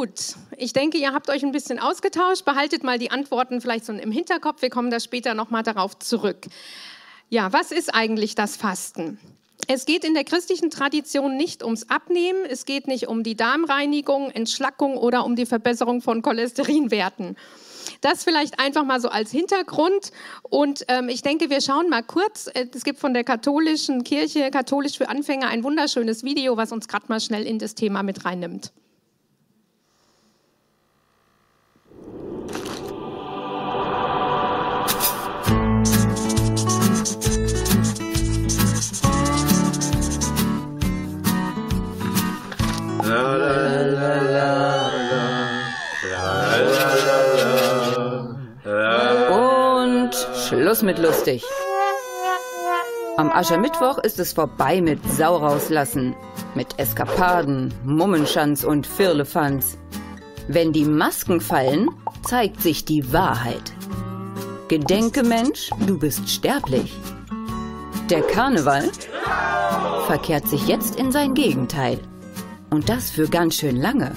Gut, ich denke, ihr habt euch ein bisschen ausgetauscht. Behaltet mal die Antworten vielleicht so im Hinterkopf. Wir kommen da später nochmal darauf zurück. Ja, was ist eigentlich das Fasten? Es geht in der christlichen Tradition nicht ums Abnehmen, es geht nicht um die Darmreinigung, Entschlackung oder um die Verbesserung von Cholesterinwerten. Das vielleicht einfach mal so als Hintergrund. Und ähm, ich denke, wir schauen mal kurz. Äh, es gibt von der katholischen Kirche, katholisch für Anfänger, ein wunderschönes Video, was uns gerade mal schnell in das Thema mit reinnimmt. Schluss mit lustig. Am Aschermittwoch ist es vorbei mit Sau rauslassen, mit Eskapaden, Mummenschanz und Firlefanz. Wenn die Masken fallen, zeigt sich die Wahrheit. Gedenke Mensch, du bist sterblich. Der Karneval verkehrt sich jetzt in sein Gegenteil. Und das für ganz schön lange.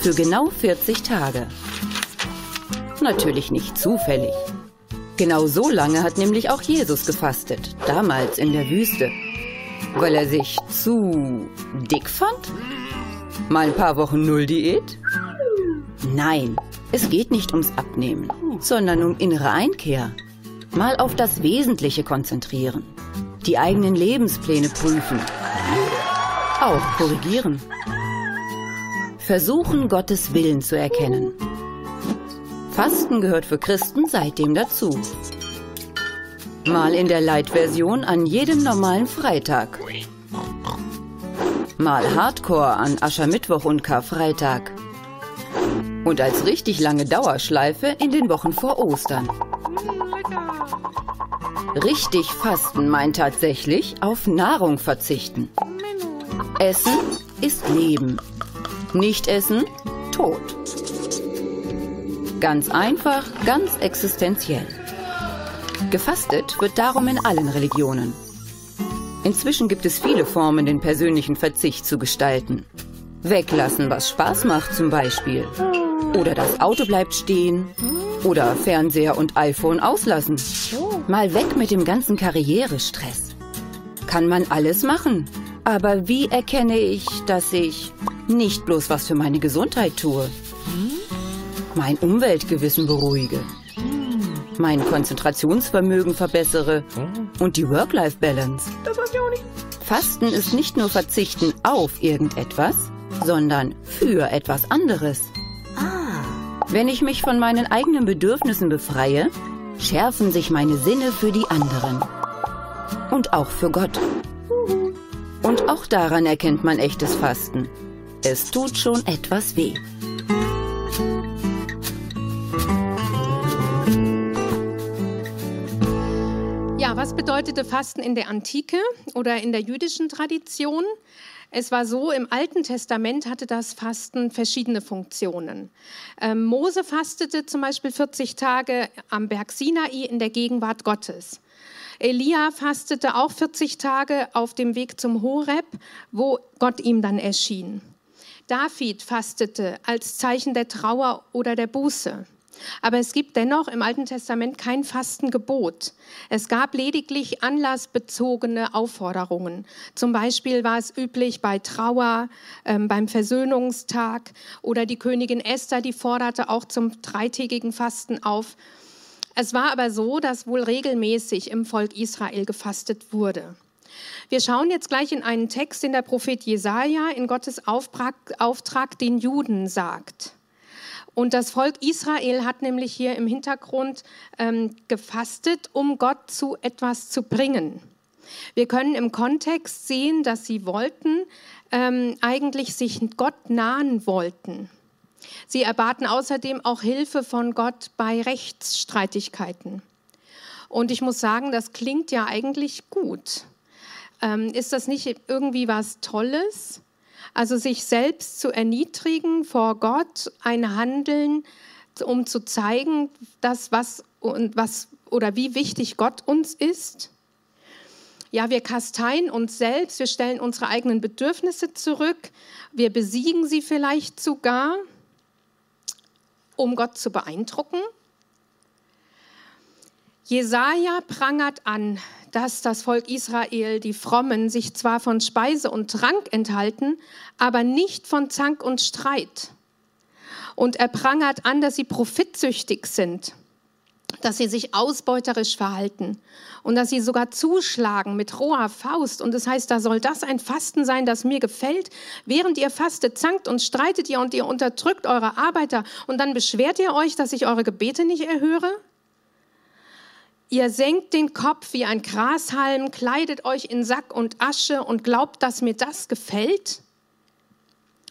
Für genau 40 Tage. Natürlich nicht zufällig. Genau so lange hat nämlich auch Jesus gefastet, damals in der Wüste. Weil er sich zu dick fand? Mal ein paar Wochen Null Diät? Nein, es geht nicht ums Abnehmen, sondern um innere Einkehr. Mal auf das Wesentliche konzentrieren. Die eigenen Lebenspläne prüfen auch korrigieren. Versuchen, Gottes Willen zu erkennen. Fasten gehört für Christen seitdem dazu. Mal in der Light-Version an jedem normalen Freitag. Mal Hardcore an Aschermittwoch und Karfreitag. Und als richtig lange Dauerschleife in den Wochen vor Ostern. Richtig Fasten meint tatsächlich auf Nahrung verzichten. Essen ist Leben. Nicht essen, Tod. Ganz einfach, ganz existenziell. Gefastet wird darum in allen Religionen. Inzwischen gibt es viele Formen, den persönlichen Verzicht zu gestalten. Weglassen, was Spaß macht zum Beispiel. Oder das Auto bleibt stehen. Oder Fernseher und iPhone auslassen. Mal weg mit dem ganzen Karrierestress. Kann man alles machen. Aber wie erkenne ich, dass ich nicht bloß was für meine Gesundheit tue? Mein Umweltgewissen beruhige, mein Konzentrationsvermögen verbessere und die Work-Life-Balance. Das weiß ich auch nicht. Fasten ist nicht nur Verzichten auf irgendetwas, sondern für etwas anderes. Ah. Wenn ich mich von meinen eigenen Bedürfnissen befreie, schärfen sich meine Sinne für die anderen. Und auch für Gott. Und auch daran erkennt man echtes Fasten. Es tut schon etwas weh. Bedeutete Fasten in der Antike oder in der jüdischen Tradition? Es war so, im Alten Testament hatte das Fasten verschiedene Funktionen. Ähm, Mose fastete zum Beispiel 40 Tage am Berg Sinai in der Gegenwart Gottes. Elia fastete auch 40 Tage auf dem Weg zum Horeb, wo Gott ihm dann erschien. David fastete als Zeichen der Trauer oder der Buße. Aber es gibt dennoch im Alten Testament kein Fastengebot. Es gab lediglich anlassbezogene Aufforderungen. Zum Beispiel war es üblich bei Trauer, ähm, beim Versöhnungstag oder die Königin Esther, die forderte auch zum dreitägigen Fasten auf. Es war aber so, dass wohl regelmäßig im Volk Israel gefastet wurde. Wir schauen jetzt gleich in einen Text, den der Prophet Jesaja in Gottes Auftrag, Auftrag den Juden sagt. Und das Volk Israel hat nämlich hier im Hintergrund ähm, gefastet, um Gott zu etwas zu bringen. Wir können im Kontext sehen, dass sie wollten, ähm, eigentlich sich Gott nahen wollten. Sie erbaten außerdem auch Hilfe von Gott bei Rechtsstreitigkeiten. Und ich muss sagen, das klingt ja eigentlich gut. Ähm, ist das nicht irgendwie was Tolles? Also sich selbst zu erniedrigen vor Gott, ein Handeln, um zu zeigen, dass was und was oder wie wichtig Gott uns ist. Ja, wir kasteien uns selbst, wir stellen unsere eigenen Bedürfnisse zurück, wir besiegen sie vielleicht sogar, um Gott zu beeindrucken. Jesaja prangert an, dass das Volk Israel, die Frommen, sich zwar von Speise und Trank enthalten, aber nicht von Zank und Streit. Und er prangert an, dass sie profitsüchtig sind, dass sie sich ausbeuterisch verhalten und dass sie sogar zuschlagen mit roher Faust. Und das heißt, da soll das ein Fasten sein, das mir gefällt. Während ihr fastet, zankt und streitet ihr und ihr unterdrückt eure Arbeiter und dann beschwert ihr euch, dass ich eure Gebete nicht erhöre? Ihr senkt den Kopf wie ein Grashalm, kleidet euch in Sack und Asche und glaubt, dass mir das gefällt?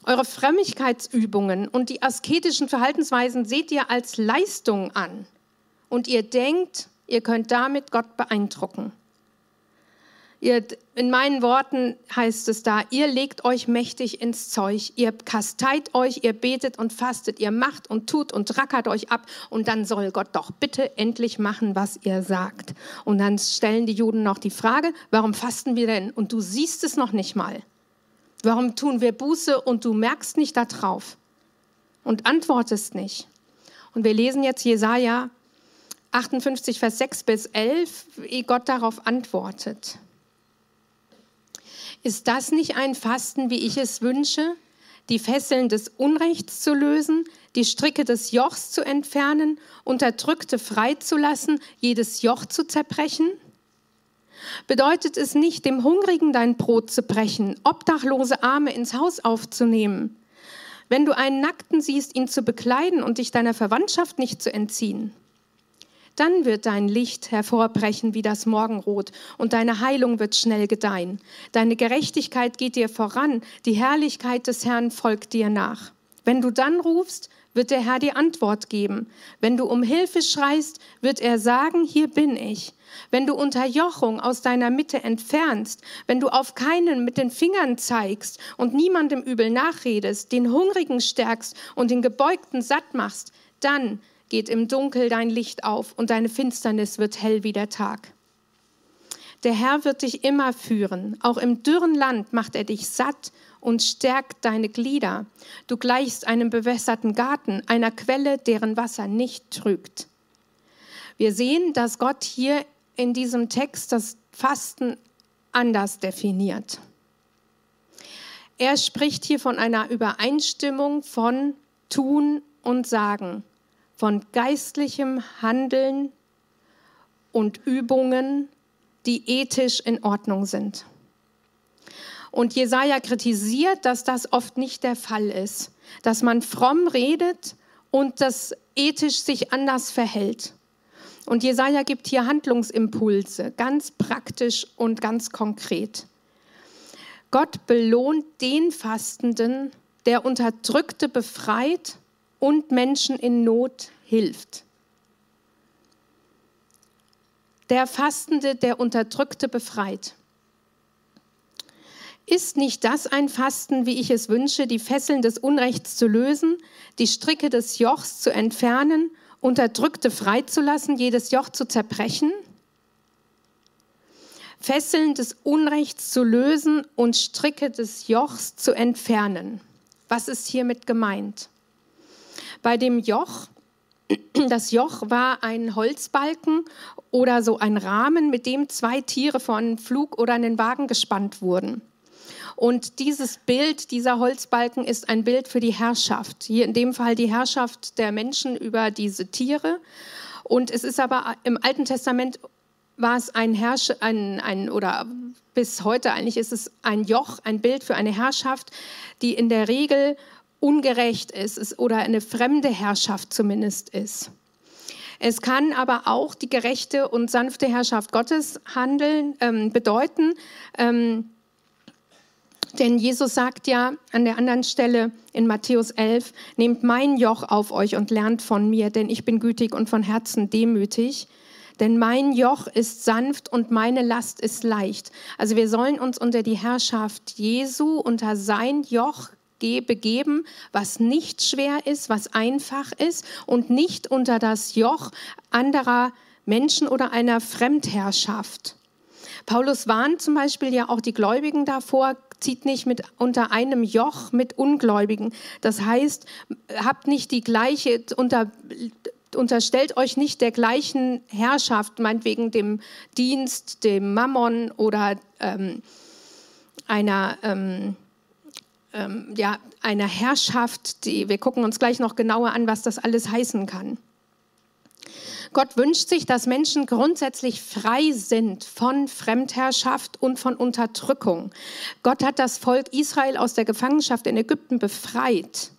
Eure Frömmigkeitsübungen und die asketischen Verhaltensweisen seht ihr als Leistung an. Und ihr denkt, ihr könnt damit Gott beeindrucken. Ihr, in meinen Worten heißt es da, ihr legt euch mächtig ins Zeug, ihr kasteit euch, ihr betet und fastet, ihr macht und tut und rackert euch ab und dann soll Gott doch bitte endlich machen, was ihr sagt. Und dann stellen die Juden noch die Frage, warum fasten wir denn und du siehst es noch nicht mal? Warum tun wir Buße und du merkst nicht darauf und antwortest nicht? Und wir lesen jetzt Jesaja 58, Vers 6 bis 11, wie Gott darauf antwortet. Ist das nicht ein Fasten, wie ich es wünsche? Die Fesseln des Unrechts zu lösen, die Stricke des Jochs zu entfernen, Unterdrückte freizulassen, jedes Joch zu zerbrechen? Bedeutet es nicht, dem Hungrigen dein Brot zu brechen, obdachlose Arme ins Haus aufzunehmen? Wenn du einen Nackten siehst, ihn zu bekleiden und dich deiner Verwandtschaft nicht zu entziehen? Dann wird dein Licht hervorbrechen wie das Morgenrot und deine Heilung wird schnell gedeihen. Deine Gerechtigkeit geht dir voran, die Herrlichkeit des Herrn folgt dir nach. Wenn du dann rufst, wird der Herr dir Antwort geben. Wenn du um Hilfe schreist, wird er sagen, hier bin ich. Wenn du Unterjochung aus deiner Mitte entfernst, wenn du auf keinen mit den Fingern zeigst und niemandem übel nachredest, den Hungrigen stärkst und den Gebeugten satt machst, dann geht im Dunkel dein Licht auf und deine Finsternis wird hell wie der Tag. Der Herr wird dich immer führen. Auch im dürren Land macht er dich satt und stärkt deine Glieder. Du gleichst einem bewässerten Garten, einer Quelle, deren Wasser nicht trügt. Wir sehen, dass Gott hier in diesem Text das Fasten anders definiert. Er spricht hier von einer Übereinstimmung von Tun und Sagen von geistlichem Handeln und Übungen, die ethisch in Ordnung sind. Und Jesaja kritisiert, dass das oft nicht der Fall ist, dass man fromm redet und das ethisch sich anders verhält. Und Jesaja gibt hier Handlungsimpulse, ganz praktisch und ganz konkret. Gott belohnt den Fastenden, der Unterdrückte befreit und Menschen in Not hilft. Der Fastende, der Unterdrückte befreit. Ist nicht das ein Fasten, wie ich es wünsche, die Fesseln des Unrechts zu lösen, die Stricke des Jochs zu entfernen, Unterdrückte freizulassen, jedes Joch zu zerbrechen? Fesseln des Unrechts zu lösen und Stricke des Jochs zu entfernen. Was ist hiermit gemeint? Bei dem Joch, das Joch war ein Holzbalken oder so ein Rahmen, mit dem zwei Tiere vor einen Flug oder einen Wagen gespannt wurden. Und dieses Bild, dieser Holzbalken ist ein Bild für die Herrschaft. Hier in dem Fall die Herrschaft der Menschen über diese Tiere. Und es ist aber im Alten Testament war es ein Herrsch, ein, ein, oder bis heute eigentlich ist es ein Joch, ein Bild für eine Herrschaft, die in der Regel ungerecht ist oder eine fremde Herrschaft zumindest ist. Es kann aber auch die gerechte und sanfte Herrschaft Gottes handeln, ähm, bedeuten. Ähm, denn Jesus sagt ja an der anderen Stelle in Matthäus 11, nehmt mein Joch auf euch und lernt von mir, denn ich bin gütig und von Herzen demütig. Denn mein Joch ist sanft und meine Last ist leicht. Also wir sollen uns unter die Herrschaft Jesu, unter sein Joch begeben, was nicht schwer ist, was einfach ist und nicht unter das Joch anderer Menschen oder einer Fremdherrschaft. Paulus warnt zum Beispiel ja auch die Gläubigen davor, zieht nicht mit unter einem Joch mit Ungläubigen. Das heißt, habt nicht die gleiche unter unterstellt euch nicht der gleichen Herrschaft, meinetwegen dem Dienst, dem Mammon oder ähm, einer, ähm, ähm, ja, einer Herrschaft. Die, wir gucken uns gleich noch genauer an, was das alles heißen kann. Gott wünscht sich, dass Menschen grundsätzlich frei sind von Fremdherrschaft und von Unterdrückung. Gott hat das Volk Israel aus der Gefangenschaft in Ägypten befreit.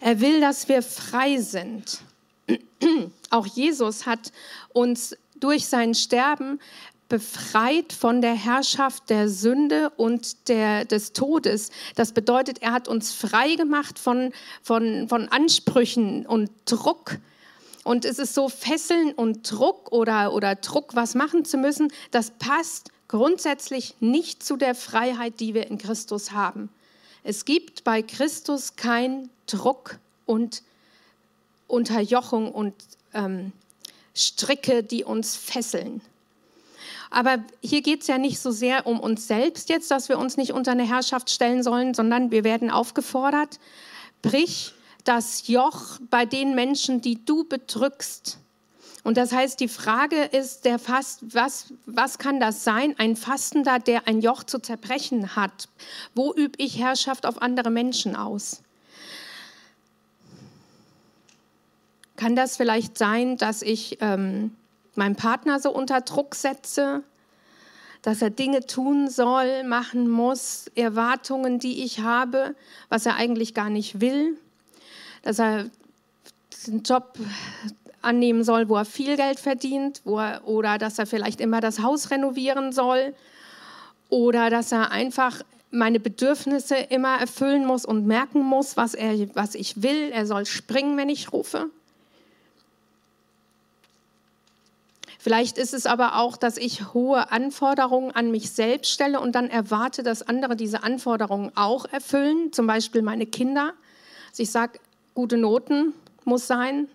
Er will, dass wir frei sind. Auch Jesus hat uns durch sein Sterben befreit von der Herrschaft der Sünde und der, des Todes. Das bedeutet, er hat uns frei gemacht von, von, von Ansprüchen und Druck. Und es ist so Fesseln und Druck oder, oder Druck, was machen zu müssen, das passt grundsätzlich nicht zu der Freiheit, die wir in Christus haben. Es gibt bei Christus kein Druck und Unterjochung und ähm, Stricke, die uns fesseln. Aber hier geht es ja nicht so sehr um uns selbst jetzt, dass wir uns nicht unter eine Herrschaft stellen sollen, sondern wir werden aufgefordert, brich das Joch bei den Menschen, die du bedrückst. Und das heißt, die Frage ist, der Fast, was, was kann das sein? Ein Fastender, der ein Joch zu zerbrechen hat. Wo übe ich Herrschaft auf andere Menschen aus? Kann das vielleicht sein, dass ich ähm, meinen Partner so unter Druck setze, dass er Dinge tun soll, machen muss, Erwartungen, die ich habe, was er eigentlich gar nicht will, dass er einen Job annehmen soll, wo er viel Geld verdient, wo er, oder dass er vielleicht immer das Haus renovieren soll, oder dass er einfach meine Bedürfnisse immer erfüllen muss und merken muss, was, er, was ich will. Er soll springen, wenn ich rufe. Vielleicht ist es aber auch, dass ich hohe Anforderungen an mich selbst stelle und dann erwarte, dass andere diese Anforderungen auch erfüllen, zum Beispiel meine Kinder. Also ich sage, gute Noten muss sein.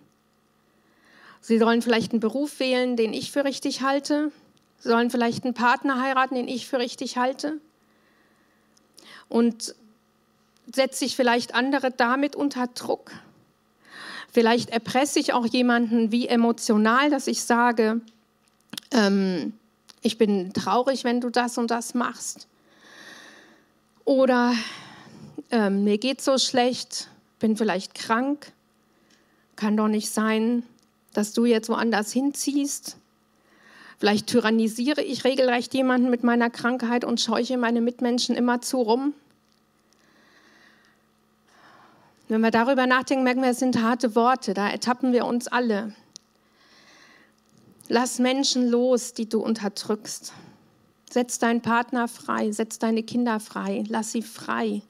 Sie sollen vielleicht einen Beruf wählen, den ich für richtig halte. Sie sollen vielleicht einen Partner heiraten, den ich für richtig halte. Und setze ich vielleicht andere damit unter Druck. Vielleicht erpresse ich auch jemanden wie emotional, dass ich sage, ähm, ich bin traurig, wenn du das und das machst. Oder ähm, mir geht so schlecht, bin vielleicht krank. Kann doch nicht sein, dass du jetzt woanders hinziehst. Vielleicht tyrannisiere ich regelrecht jemanden mit meiner Krankheit und scheuche meine Mitmenschen immer zu rum. Wenn wir darüber nachdenken, merken wir, es sind harte Worte, da ertappen wir uns alle. Lass Menschen los, die du unterdrückst. Setz deinen Partner frei, setz deine Kinder frei, lass sie frei.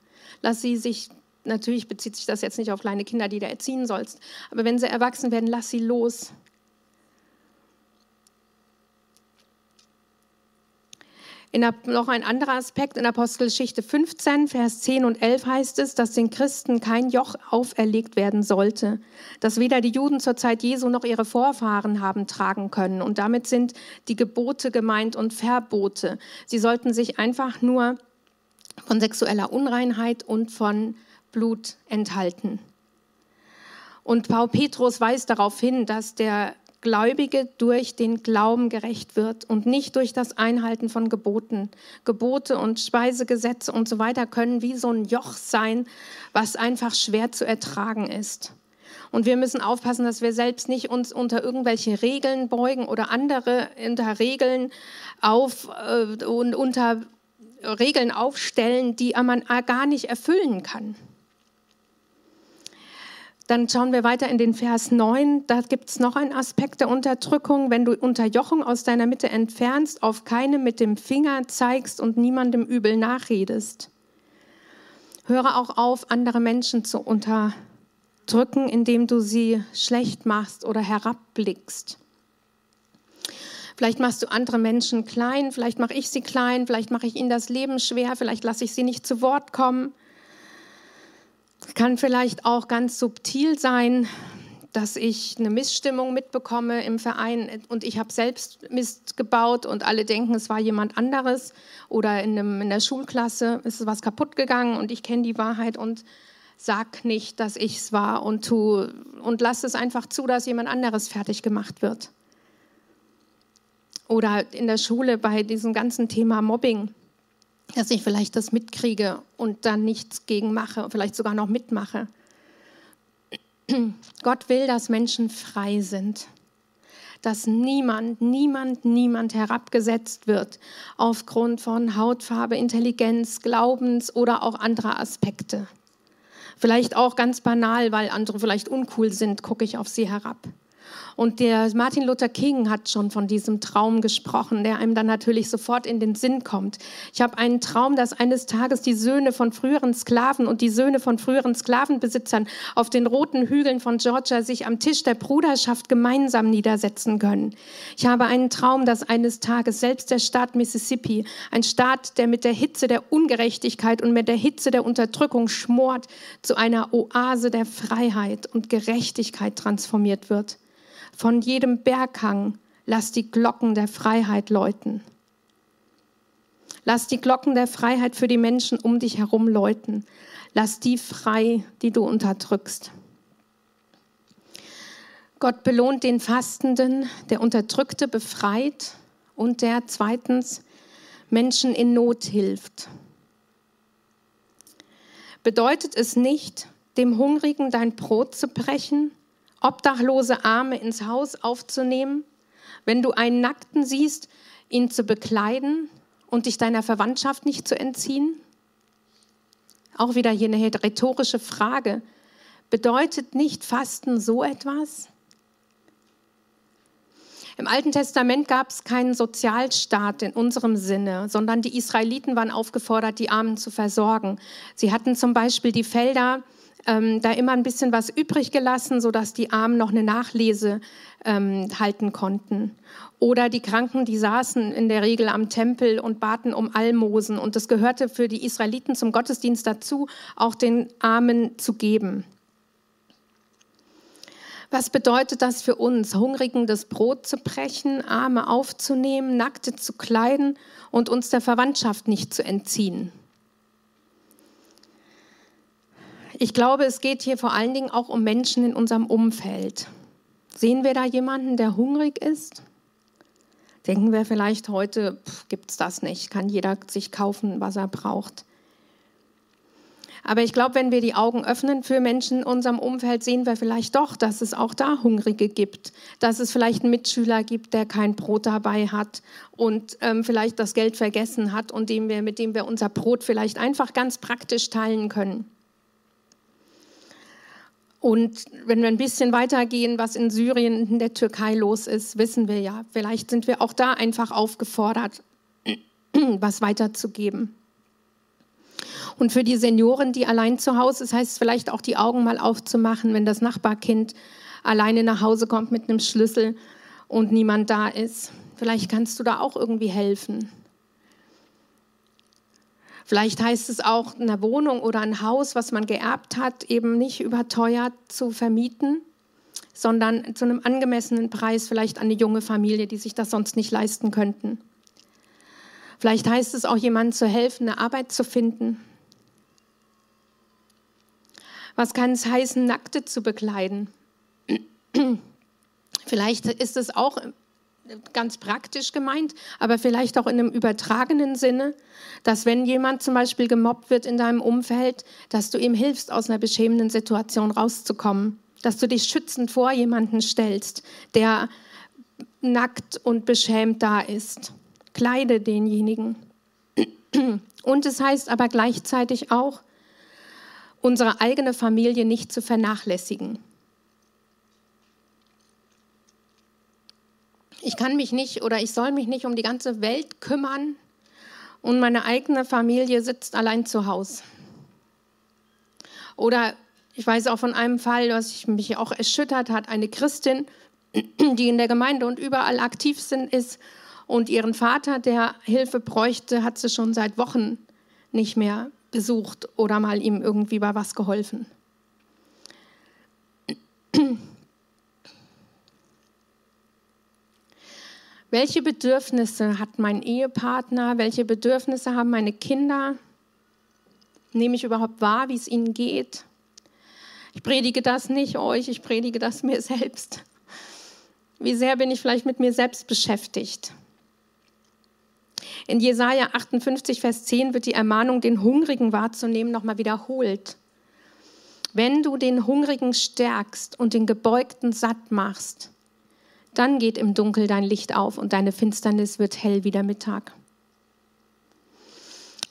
Lass sie sich, natürlich bezieht sich das jetzt nicht auf kleine Kinder, die du erziehen sollst, aber wenn sie erwachsen werden, lass sie los. Der, noch ein anderer Aspekt in Apostelgeschichte 15, Vers 10 und 11 heißt es, dass den Christen kein Joch auferlegt werden sollte, das weder die Juden zur Zeit Jesu noch ihre Vorfahren haben tragen können. Und damit sind die Gebote gemeint und Verbote. Sie sollten sich einfach nur von sexueller Unreinheit und von Blut enthalten. Und Paul Petrus weist darauf hin, dass der Gläubige durch den Glauben gerecht wird und nicht durch das Einhalten von Geboten. Gebote und Speisegesetze und so weiter können wie so ein Joch sein, was einfach schwer zu ertragen ist. Und wir müssen aufpassen, dass wir selbst nicht uns unter irgendwelche Regeln beugen oder andere unter Regeln auf äh, und unter Regeln aufstellen, die man gar nicht erfüllen kann. Dann schauen wir weiter in den Vers 9. Da gibt es noch einen Aspekt der Unterdrückung. Wenn du Unterjochung aus deiner Mitte entfernst, auf keinem mit dem Finger zeigst und niemandem übel nachredest. Höre auch auf, andere Menschen zu unterdrücken, indem du sie schlecht machst oder herabblickst. Vielleicht machst du andere Menschen klein, vielleicht mache ich sie klein, vielleicht mache ich ihnen das Leben schwer, vielleicht lasse ich sie nicht zu Wort kommen kann vielleicht auch ganz subtil sein, dass ich eine Missstimmung mitbekomme im Verein und ich habe selbst Mist gebaut und alle denken, es war jemand anderes oder in, einem, in der Schulklasse ist was kaputt gegangen und ich kenne die Wahrheit und sag nicht, dass ich es war und tu und lass es einfach zu, dass jemand anderes fertig gemacht wird. Oder in der Schule bei diesem ganzen Thema Mobbing, dass ich vielleicht das mitkriege und dann nichts gegen mache, vielleicht sogar noch mitmache. Gott will, dass Menschen frei sind, dass niemand, niemand, niemand herabgesetzt wird aufgrund von Hautfarbe, Intelligenz, Glaubens oder auch anderer Aspekte. Vielleicht auch ganz banal, weil andere vielleicht uncool sind, gucke ich auf sie herab. Und der Martin Luther King hat schon von diesem Traum gesprochen, der einem dann natürlich sofort in den Sinn kommt. Ich habe einen Traum, dass eines Tages die Söhne von früheren Sklaven und die Söhne von früheren Sklavenbesitzern auf den roten Hügeln von Georgia sich am Tisch der Bruderschaft gemeinsam niedersetzen können. Ich habe einen Traum, dass eines Tages selbst der Staat Mississippi, ein Staat, der mit der Hitze der Ungerechtigkeit und mit der Hitze der Unterdrückung schmort, zu einer Oase der Freiheit und Gerechtigkeit transformiert wird. Von jedem Berghang lass die Glocken der Freiheit läuten. Lass die Glocken der Freiheit für die Menschen um dich herum läuten. Lass die frei, die du unterdrückst. Gott belohnt den Fastenden, der Unterdrückte befreit und der zweitens Menschen in Not hilft. Bedeutet es nicht, dem Hungrigen dein Brot zu brechen obdachlose Arme ins Haus aufzunehmen, wenn du einen Nackten siehst, ihn zu bekleiden und dich deiner Verwandtschaft nicht zu entziehen? Auch wieder hier eine rhetorische Frage. Bedeutet nicht Fasten so etwas? Im Alten Testament gab es keinen Sozialstaat in unserem Sinne, sondern die Israeliten waren aufgefordert, die Armen zu versorgen. Sie hatten zum Beispiel die Felder ähm, da immer ein bisschen was übrig gelassen, sodass die Armen noch eine Nachlese ähm, halten konnten. Oder die Kranken, die saßen in der Regel am Tempel und baten um Almosen. Und das gehörte für die Israeliten zum Gottesdienst dazu, auch den Armen zu geben. Was bedeutet das für uns, Hungrigen das Brot zu brechen, Arme aufzunehmen, Nackte zu kleiden und uns der Verwandtschaft nicht zu entziehen? Ich glaube, es geht hier vor allen Dingen auch um Menschen in unserem Umfeld. Sehen wir da jemanden, der hungrig ist? Denken wir vielleicht heute, gibt es das nicht, kann jeder sich kaufen, was er braucht. Aber ich glaube, wenn wir die Augen öffnen für Menschen in unserem Umfeld, sehen wir vielleicht doch, dass es auch da Hungrige gibt, dass es vielleicht einen Mitschüler gibt, der kein Brot dabei hat und ähm, vielleicht das Geld vergessen hat und dem wir, mit dem wir unser Brot vielleicht einfach ganz praktisch teilen können. Und wenn wir ein bisschen weitergehen, was in Syrien in der Türkei los ist, wissen wir ja, vielleicht sind wir auch da einfach aufgefordert, was weiterzugeben. Und für die Senioren, die allein zu Hause ist, heißt es vielleicht auch die Augen mal aufzumachen, wenn das Nachbarkind alleine nach Hause kommt mit einem Schlüssel und niemand da ist. Vielleicht kannst du da auch irgendwie helfen. Vielleicht heißt es auch, eine Wohnung oder ein Haus, was man geerbt hat, eben nicht überteuert zu vermieten, sondern zu einem angemessenen Preis vielleicht an eine junge Familie, die sich das sonst nicht leisten könnten. Vielleicht heißt es auch, jemandem zu helfen, eine Arbeit zu finden. Was kann es heißen, Nackte zu bekleiden? Vielleicht ist es auch ganz praktisch gemeint, aber vielleicht auch in einem übertragenen Sinne, dass wenn jemand zum Beispiel gemobbt wird in deinem Umfeld, dass du ihm hilfst, aus einer beschämenden Situation rauszukommen, dass du dich schützend vor jemanden stellst, der nackt und beschämt da ist. Kleide denjenigen. Und es heißt aber gleichzeitig auch, unsere eigene Familie nicht zu vernachlässigen. Ich kann mich nicht oder ich soll mich nicht um die ganze Welt kümmern und meine eigene Familie sitzt allein zu Hause. Oder ich weiß auch von einem Fall, was mich auch erschüttert hat, eine Christin, die in der Gemeinde und überall aktiv sind, ist und ihren Vater, der Hilfe bräuchte, hat sie schon seit Wochen nicht mehr besucht oder mal ihm irgendwie bei was geholfen. Welche Bedürfnisse hat mein Ehepartner? Welche Bedürfnisse haben meine Kinder? Nehme ich überhaupt wahr, wie es ihnen geht? Ich predige das nicht euch, ich predige das mir selbst. Wie sehr bin ich vielleicht mit mir selbst beschäftigt? In Jesaja 58, Vers 10 wird die Ermahnung, den Hungrigen wahrzunehmen, nochmal wiederholt. Wenn du den Hungrigen stärkst und den Gebeugten satt machst, dann geht im Dunkel dein Licht auf und deine Finsternis wird hell wie der Mittag.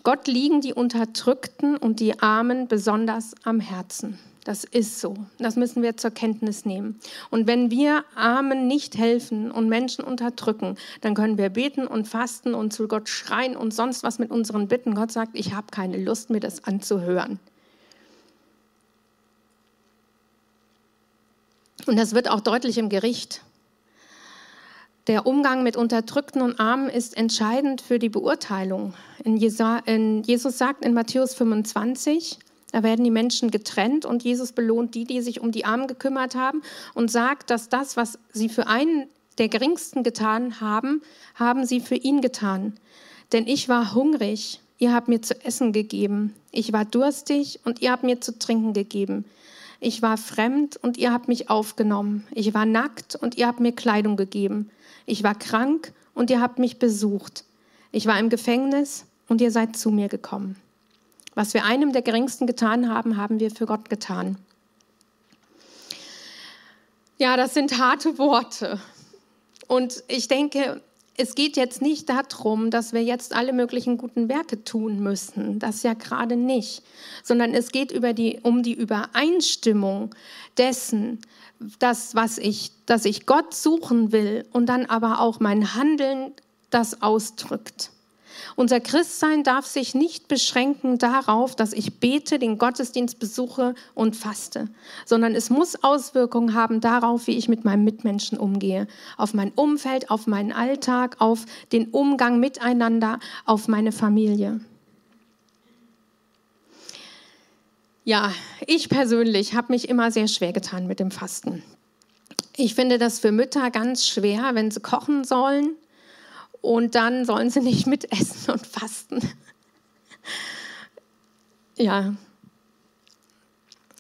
Gott liegen die Unterdrückten und die Armen besonders am Herzen. Das ist so. Das müssen wir zur Kenntnis nehmen. Und wenn wir Armen nicht helfen und Menschen unterdrücken, dann können wir beten und fasten und zu Gott schreien und sonst was mit unseren Bitten. Gott sagt, ich habe keine Lust, mir das anzuhören. Und das wird auch deutlich im Gericht. Der Umgang mit Unterdrückten und Armen ist entscheidend für die Beurteilung. In Jesus sagt in Matthäus 25, da werden die Menschen getrennt und Jesus belohnt die, die sich um die Armen gekümmert haben und sagt, dass das, was sie für einen der Geringsten getan haben, haben sie für ihn getan. Denn ich war hungrig, ihr habt mir zu essen gegeben. Ich war durstig und ihr habt mir zu trinken gegeben. Ich war fremd und ihr habt mich aufgenommen. Ich war nackt und ihr habt mir Kleidung gegeben. Ich war krank und ihr habt mich besucht. Ich war im Gefängnis und ihr seid zu mir gekommen. Was wir einem der Geringsten getan haben, haben wir für Gott getan. Ja, das sind harte Worte. Und ich denke, es geht jetzt nicht darum, dass wir jetzt alle möglichen guten Werke tun müssen. Das ja gerade nicht. Sondern es geht über die, um die Übereinstimmung dessen, das, was ich, dass ich Gott suchen will und dann aber auch mein Handeln das ausdrückt. Unser Christsein darf sich nicht beschränken darauf, dass ich bete, den Gottesdienst besuche und faste, sondern es muss Auswirkungen haben darauf, wie ich mit meinem Mitmenschen umgehe, auf mein Umfeld, auf meinen Alltag, auf den Umgang miteinander, auf meine Familie. Ja, ich persönlich habe mich immer sehr schwer getan mit dem Fasten. Ich finde das für Mütter ganz schwer, wenn sie kochen sollen und dann sollen sie nicht mitessen und fasten. ja.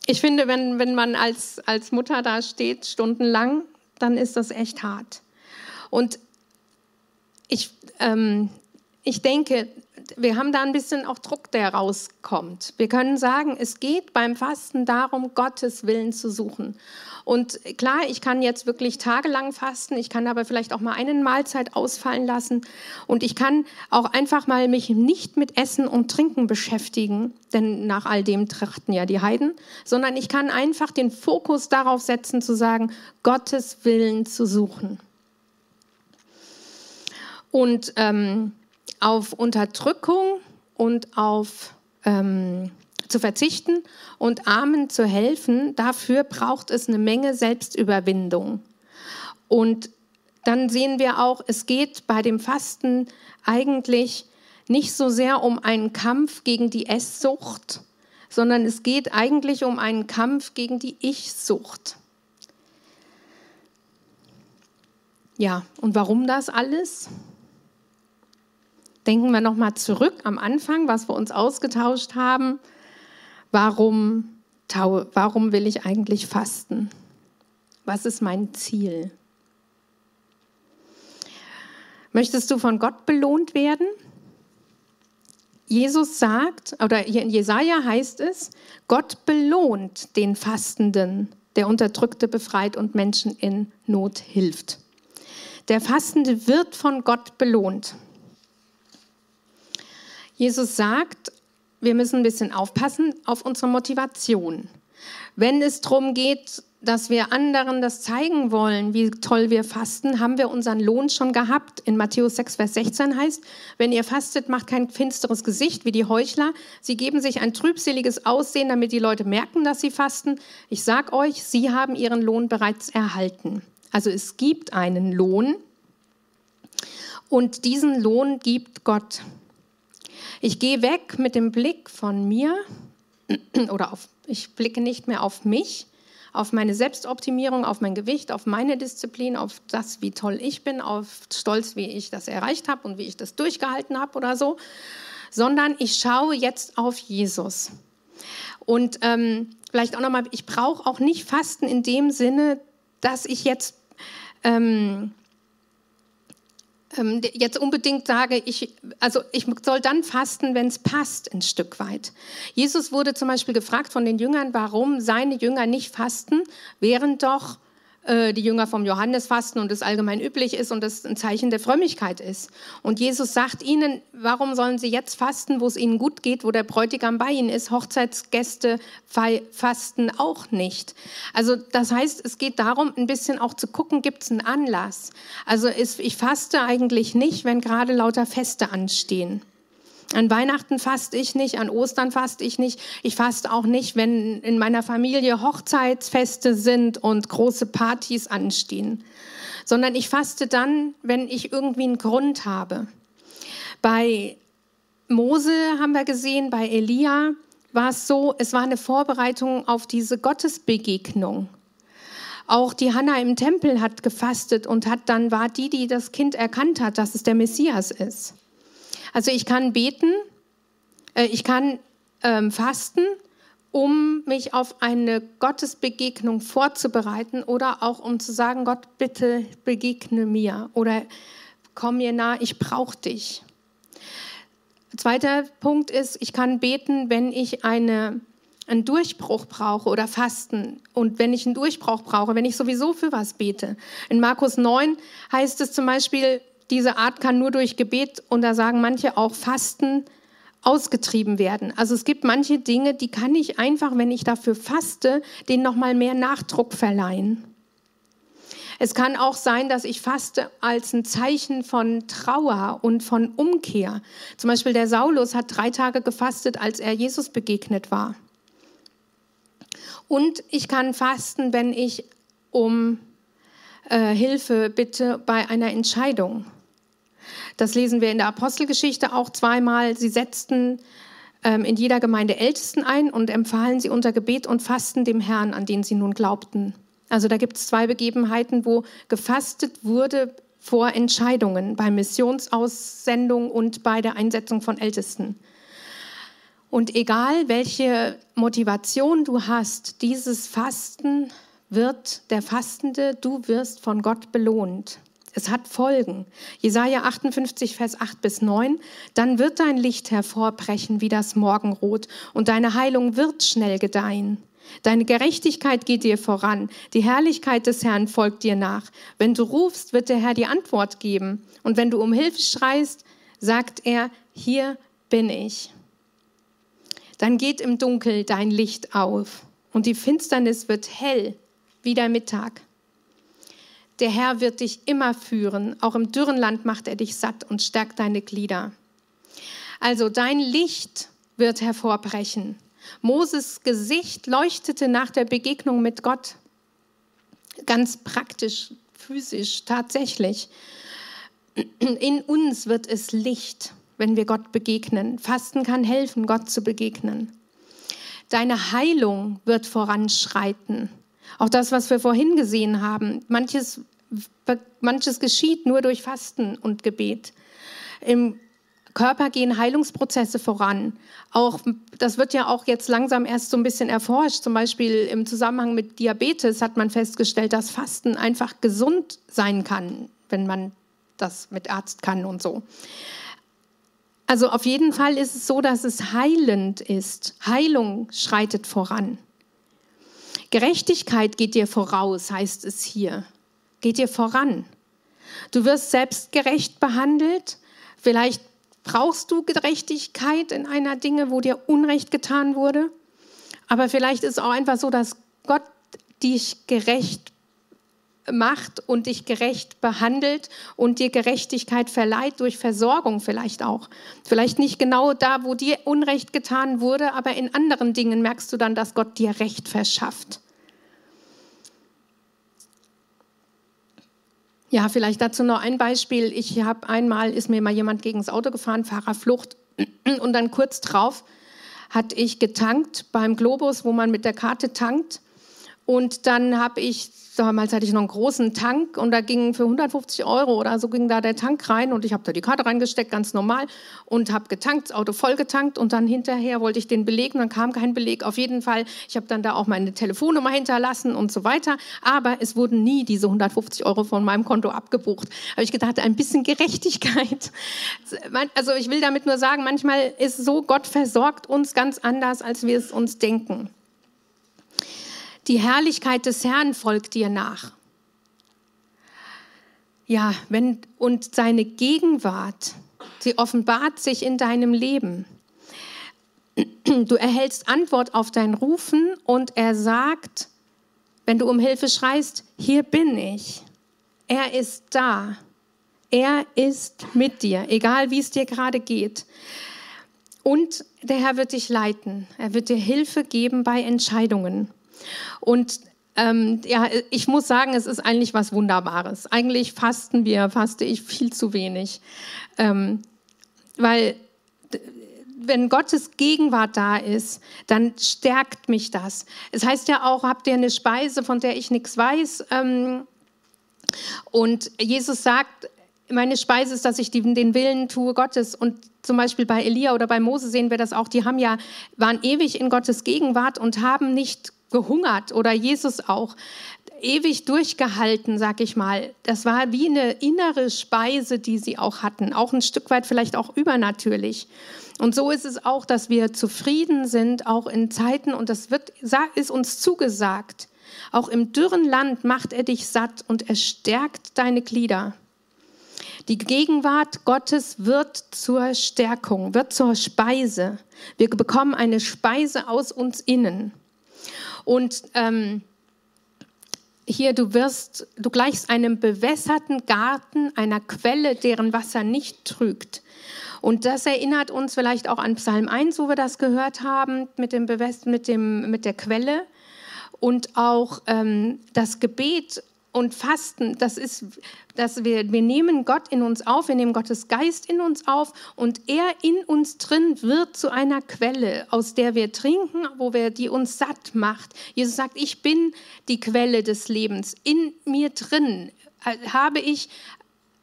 Ich finde, wenn, wenn man als, als Mutter da steht, stundenlang, dann ist das echt hart. Und ich, ähm, ich denke, wir haben da ein bisschen auch Druck, der rauskommt. Wir können sagen, es geht beim Fasten darum, Gottes Willen zu suchen. Und klar, ich kann jetzt wirklich tagelang fasten, ich kann aber vielleicht auch mal eine Mahlzeit ausfallen lassen und ich kann auch einfach mal mich nicht mit Essen und Trinken beschäftigen, denn nach all dem trachten ja die Heiden, sondern ich kann einfach den Fokus darauf setzen, zu sagen, Gottes Willen zu suchen. Und ähm, auf Unterdrückung und auf ähm, zu verzichten und Armen zu helfen, dafür braucht es eine Menge Selbstüberwindung. Und dann sehen wir auch, es geht bei dem Fasten eigentlich nicht so sehr um einen Kampf gegen die Esssucht, sondern es geht eigentlich um einen Kampf gegen die Ich-Sucht. Ja, und warum das alles? Denken wir nochmal zurück am Anfang, was wir uns ausgetauscht haben warum, warum will ich eigentlich fasten? Was ist mein Ziel? Möchtest du von Gott belohnt werden? Jesus sagt, oder in Jesaja heißt es, Gott belohnt den Fastenden, der Unterdrückte befreit und Menschen in Not hilft. Der Fastende wird von Gott belohnt. Jesus sagt, wir müssen ein bisschen aufpassen auf unsere Motivation. Wenn es darum geht, dass wir anderen das zeigen wollen, wie toll wir fasten, haben wir unseren Lohn schon gehabt. In Matthäus 6, Vers 16 heißt, wenn ihr fastet, macht kein finsteres Gesicht wie die Heuchler. Sie geben sich ein trübseliges Aussehen, damit die Leute merken, dass sie fasten. Ich sag euch, sie haben ihren Lohn bereits erhalten. Also es gibt einen Lohn und diesen Lohn gibt Gott. Ich gehe weg mit dem Blick von mir oder auf, ich blicke nicht mehr auf mich, auf meine Selbstoptimierung, auf mein Gewicht, auf meine Disziplin, auf das, wie toll ich bin, auf Stolz, wie ich das erreicht habe und wie ich das durchgehalten habe oder so, sondern ich schaue jetzt auf Jesus. Und ähm, vielleicht auch nochmal, ich brauche auch nicht Fasten in dem Sinne, dass ich jetzt ähm, ähm, jetzt unbedingt sage, ich, also ich soll dann fasten, wenn es passt, ein Stück weit. Jesus wurde zum Beispiel gefragt von den Jüngern, warum seine Jünger nicht fasten, während doch die Jünger vom Johannes fasten und es allgemein üblich ist und das ein Zeichen der Frömmigkeit ist. Und Jesus sagt ihnen, warum sollen sie jetzt fasten, wo es ihnen gut geht, wo der Bräutigam bei ihnen ist? Hochzeitsgäste fasten auch nicht. Also das heißt, es geht darum, ein bisschen auch zu gucken, gibt es einen Anlass? Also ich faste eigentlich nicht, wenn gerade lauter Feste anstehen. An Weihnachten faste ich nicht, an Ostern faste ich nicht. Ich faste auch nicht, wenn in meiner Familie Hochzeitsfeste sind und große Partys anstehen, sondern ich faste dann, wenn ich irgendwie einen Grund habe. Bei Mose haben wir gesehen, bei Elia war es so, es war eine Vorbereitung auf diese Gottesbegegnung. Auch die Hanna im Tempel hat gefastet und hat dann war die, die das Kind erkannt hat, dass es der Messias ist. Also ich kann beten, äh, ich kann ähm, fasten, um mich auf eine Gottesbegegnung vorzubereiten oder auch um zu sagen, Gott, bitte begegne mir oder komm mir nah, ich brauche dich. Zweiter Punkt ist, ich kann beten, wenn ich eine, einen Durchbruch brauche oder fasten. Und wenn ich einen Durchbruch brauche, wenn ich sowieso für was bete. In Markus 9 heißt es zum Beispiel, diese Art kann nur durch Gebet und da sagen manche auch Fasten ausgetrieben werden. Also es gibt manche Dinge, die kann ich einfach, wenn ich dafür faste, denen noch mal mehr Nachdruck verleihen. Es kann auch sein, dass ich faste als ein Zeichen von Trauer und von Umkehr. Zum Beispiel der Saulus hat drei Tage gefastet, als er Jesus begegnet war. Und ich kann fasten, wenn ich um äh, Hilfe bitte bei einer Entscheidung. Das lesen wir in der Apostelgeschichte auch zweimal. Sie setzten ähm, in jeder Gemeinde Ältesten ein und empfahlen sie unter Gebet und Fasten dem Herrn, an den sie nun glaubten. Also da gibt es zwei Begebenheiten, wo gefastet wurde vor Entscheidungen, bei Missionsaussendung und bei der Einsetzung von Ältesten. Und egal welche Motivation du hast, dieses Fasten wird der Fastende, du wirst von Gott belohnt. Es hat Folgen. Jesaja 58, Vers 8 bis 9. Dann wird dein Licht hervorbrechen wie das Morgenrot und deine Heilung wird schnell gedeihen. Deine Gerechtigkeit geht dir voran. Die Herrlichkeit des Herrn folgt dir nach. Wenn du rufst, wird der Herr die Antwort geben. Und wenn du um Hilfe schreist, sagt er, hier bin ich. Dann geht im Dunkel dein Licht auf und die Finsternis wird hell wie der Mittag. Der Herr wird dich immer führen. Auch im dürren Land macht er dich satt und stärkt deine Glieder. Also dein Licht wird hervorbrechen. Moses Gesicht leuchtete nach der Begegnung mit Gott. Ganz praktisch, physisch, tatsächlich. In uns wird es Licht, wenn wir Gott begegnen. Fasten kann helfen, Gott zu begegnen. Deine Heilung wird voranschreiten. Auch das, was wir vorhin gesehen haben, manches, manches geschieht nur durch Fasten und Gebet. Im Körper gehen Heilungsprozesse voran. Auch, das wird ja auch jetzt langsam erst so ein bisschen erforscht. Zum Beispiel im Zusammenhang mit Diabetes hat man festgestellt, dass Fasten einfach gesund sein kann, wenn man das mit Arzt kann und so. Also auf jeden Fall ist es so, dass es heilend ist. Heilung schreitet voran. Gerechtigkeit geht dir voraus, heißt es hier. Geht dir voran. Du wirst selbstgerecht behandelt. Vielleicht brauchst du Gerechtigkeit in einer Dinge, wo dir Unrecht getan wurde. Aber vielleicht ist es auch einfach so, dass Gott dich gerecht macht und dich gerecht behandelt und dir Gerechtigkeit verleiht durch Versorgung vielleicht auch. Vielleicht nicht genau da, wo dir Unrecht getan wurde, aber in anderen Dingen merkst du dann, dass Gott dir Recht verschafft. Ja, vielleicht dazu noch ein Beispiel. Ich habe einmal, ist mir mal jemand gegen das Auto gefahren, Fahrerflucht. Und dann kurz drauf hatte ich getankt beim Globus, wo man mit der Karte tankt. Und dann habe ich damals hatte ich noch einen großen Tank und da ging für 150 Euro oder so ging da der Tank rein und ich habe da die Karte reingesteckt, ganz normal und habe getankt, das Auto voll getankt und dann hinterher wollte ich den belegen, dann kam kein Beleg. Auf jeden Fall, ich habe dann da auch meine Telefonnummer hinterlassen und so weiter, aber es wurden nie diese 150 Euro von meinem Konto abgebucht. Habe ich gedacht, ein bisschen Gerechtigkeit. Also ich will damit nur sagen, manchmal ist so, Gott versorgt uns ganz anders, als wir es uns denken. Die Herrlichkeit des Herrn folgt dir nach. Ja, wenn, und seine Gegenwart, sie offenbart sich in deinem Leben. Du erhältst Antwort auf dein Rufen und er sagt, wenn du um Hilfe schreist, hier bin ich. Er ist da. Er ist mit dir, egal wie es dir gerade geht. Und der Herr wird dich leiten. Er wird dir Hilfe geben bei Entscheidungen. Und ähm, ja, ich muss sagen, es ist eigentlich was Wunderbares. Eigentlich fasten wir, faste ich viel zu wenig. Ähm, weil wenn Gottes Gegenwart da ist, dann stärkt mich das. Es heißt ja auch, habt ihr eine Speise, von der ich nichts weiß? Ähm, und Jesus sagt, meine Speise ist, dass ich den Willen tue Gottes. Und zum Beispiel bei Elia oder bei Mose sehen wir das auch. Die haben ja, waren ewig in Gottes Gegenwart und haben nicht gehungert oder Jesus auch ewig durchgehalten, sag ich mal. Das war wie eine innere Speise, die sie auch hatten, auch ein Stück weit vielleicht auch übernatürlich. Und so ist es auch, dass wir zufrieden sind, auch in Zeiten, und das wird, ist uns zugesagt. Auch im dürren Land macht er dich satt und er stärkt deine Glieder. Die Gegenwart Gottes wird zur Stärkung, wird zur Speise. Wir bekommen eine Speise aus uns innen. Und ähm, hier, du wirst, du gleichst einem bewässerten Garten, einer Quelle, deren Wasser nicht trügt. Und das erinnert uns vielleicht auch an Psalm 1, wo wir das gehört haben, mit, dem Bewässer, mit, mit der Quelle. Und auch ähm, das Gebet und Fasten, das ist, dass wir, wir nehmen Gott in uns auf, wir nehmen Gottes Geist in uns auf und er in uns drin wird zu einer Quelle, aus der wir trinken, wo wir, die uns satt macht. Jesus sagt, ich bin die Quelle des Lebens. In mir drin habe ich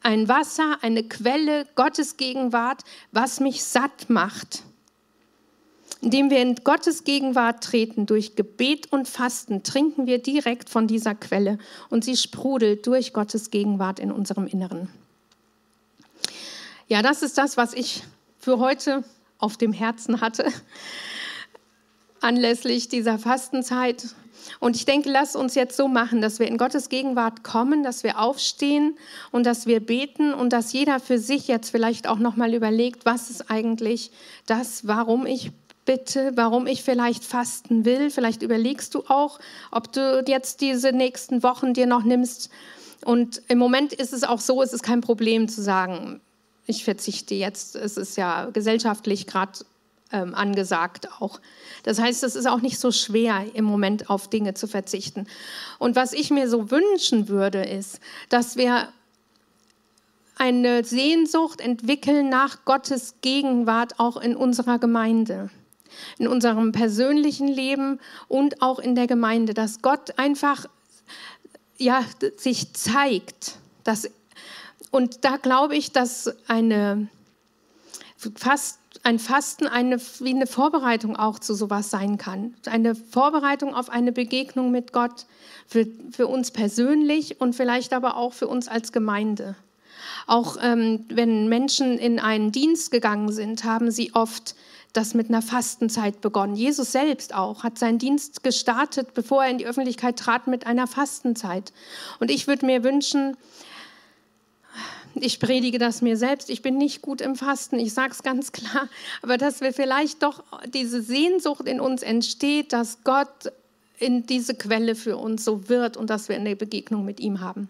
ein Wasser, eine Quelle, Gottes Gegenwart, was mich satt macht. Indem wir in Gottes Gegenwart treten, durch Gebet und Fasten, trinken wir direkt von dieser Quelle und sie sprudelt durch Gottes Gegenwart in unserem Inneren. Ja, das ist das, was ich für heute auf dem Herzen hatte, anlässlich dieser Fastenzeit. Und ich denke, lass uns jetzt so machen, dass wir in Gottes Gegenwart kommen, dass wir aufstehen und dass wir beten und dass jeder für sich jetzt vielleicht auch noch mal überlegt, was ist eigentlich das, warum ich bitte, warum ich vielleicht fasten will. Vielleicht überlegst du auch, ob du jetzt diese nächsten Wochen dir noch nimmst. Und im Moment ist es auch so, es ist kein Problem zu sagen, ich verzichte jetzt. Es ist ja gesellschaftlich gerade ähm, angesagt auch. Das heißt, es ist auch nicht so schwer, im Moment auf Dinge zu verzichten. Und was ich mir so wünschen würde, ist, dass wir eine Sehnsucht entwickeln nach Gottes Gegenwart auch in unserer Gemeinde in unserem persönlichen Leben und auch in der Gemeinde, dass Gott einfach ja, sich zeigt. Dass, und da glaube ich, dass eine, fast, ein Fasten eine, wie eine Vorbereitung auch zu sowas sein kann. Eine Vorbereitung auf eine Begegnung mit Gott für, für uns persönlich und vielleicht aber auch für uns als Gemeinde. Auch ähm, wenn Menschen in einen Dienst gegangen sind, haben sie oft das mit einer Fastenzeit begonnen. Jesus selbst auch hat seinen Dienst gestartet, bevor er in die Öffentlichkeit trat, mit einer Fastenzeit. Und ich würde mir wünschen, ich predige das mir selbst, ich bin nicht gut im Fasten, ich sage es ganz klar, aber dass wir vielleicht doch diese Sehnsucht in uns entsteht, dass Gott in diese Quelle für uns so wird und dass wir eine Begegnung mit ihm haben.